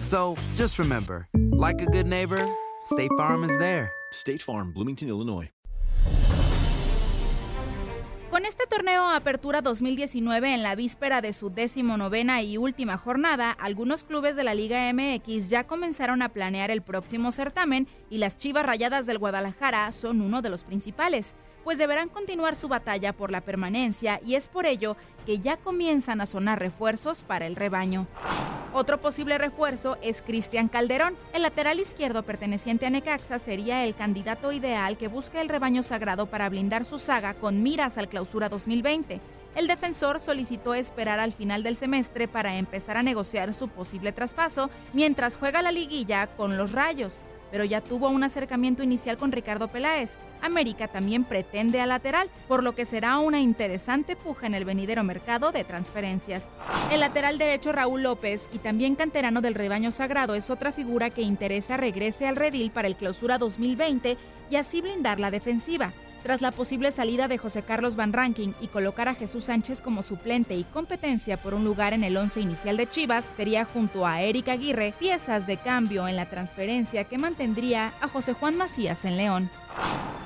So just remember, like a good neighbor, State Farm is there. State Farm, Bloomington, Illinois. Con este torneo Apertura 2019 en la víspera de su decimonovena y última jornada, algunos clubes de la Liga MX ya comenzaron a planear el próximo certamen y las Chivas Rayadas del Guadalajara son uno de los principales, pues deberán continuar su batalla por la permanencia y es por ello que ya comienzan a sonar refuerzos para el rebaño. Otro posible refuerzo es Cristian Calderón. El lateral izquierdo perteneciente a Necaxa sería el candidato ideal que busca el rebaño sagrado para blindar su saga con miras al clausura 2020. El defensor solicitó esperar al final del semestre para empezar a negociar su posible traspaso mientras juega la liguilla con los Rayos pero ya tuvo un acercamiento inicial con Ricardo Peláez. América también pretende al lateral, por lo que será una interesante puja en el venidero mercado de transferencias. El lateral derecho Raúl López, y también canterano del rebaño sagrado, es otra figura que interesa regrese al redil para el clausura 2020 y así blindar la defensiva. Tras la posible salida de José Carlos Van Ranking y colocar a Jesús Sánchez como suplente y competencia por un lugar en el once inicial de Chivas, sería junto a Eric Aguirre piezas de cambio en la transferencia que mantendría a José Juan Macías en León.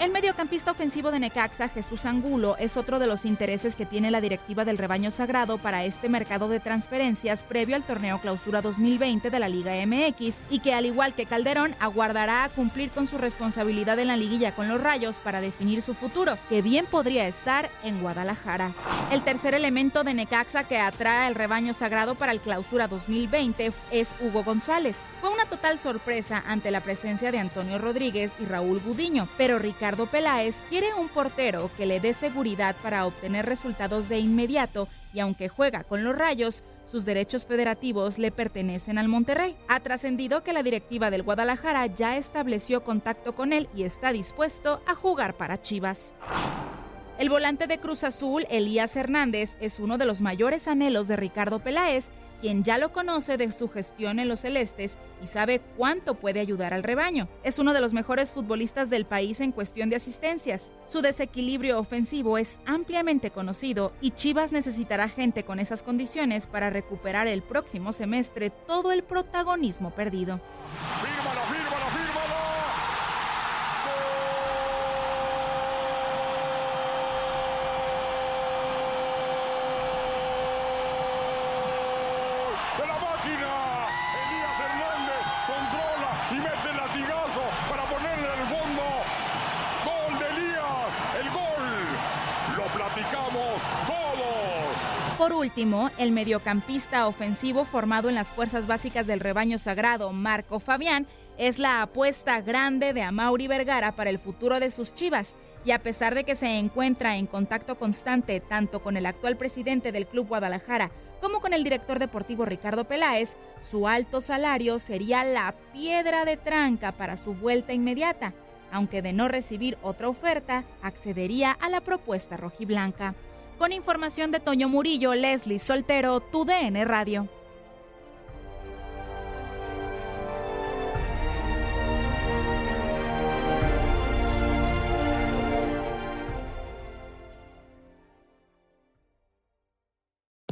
El mediocampista ofensivo de Necaxa, Jesús Angulo, es otro de los intereses que tiene la directiva del rebaño sagrado para este mercado de transferencias previo al torneo clausura 2020 de la Liga MX y que al igual que Calderón aguardará a cumplir con su responsabilidad en la liguilla con los Rayos para definir su futuro, que bien podría estar en Guadalajara. El tercer elemento de Necaxa que atrae al rebaño sagrado para el clausura 2020 es Hugo González. Fue una total sorpresa ante la presencia de Antonio Rodríguez y Raúl Gudiño, pero Ricardo Peláez quiere un portero que le dé seguridad para obtener resultados de inmediato y aunque juega con los Rayos, sus derechos federativos le pertenecen al Monterrey. Ha trascendido que la directiva del Guadalajara ya estableció contacto con él y está dispuesto a jugar para Chivas. El volante de Cruz Azul, Elías Hernández, es uno de los mayores anhelos de Ricardo Peláez, quien ya lo conoce de su gestión en los Celestes y sabe cuánto puede ayudar al rebaño. Es uno de los mejores futbolistas del país en cuestión de asistencias. Su desequilibrio ofensivo es ampliamente conocido y Chivas necesitará gente con esas condiciones para recuperar el próximo semestre todo el protagonismo perdido. Fírmalo, fírmalo, fírmalo. ¡Gol! ¡De la máquina! Elías Hernández controla y mete el latigazo para ponerle en el fondo. ¡Gol de Elías! ¡El gol! Lo platicamos todos. Por último, el mediocampista ofensivo formado en las fuerzas básicas del rebaño sagrado, Marco Fabián, es la apuesta grande de Amauri Vergara para el futuro de sus chivas. Y a pesar de que se encuentra en contacto constante tanto con el actual presidente del Club Guadalajara como con el director deportivo Ricardo Peláez, su alto salario sería la piedra de tranca para su vuelta inmediata. Aunque de no recibir otra oferta, accedería a la propuesta rojiblanca. Con información de Toño Murillo, Leslie Soltero, tu DN Radio.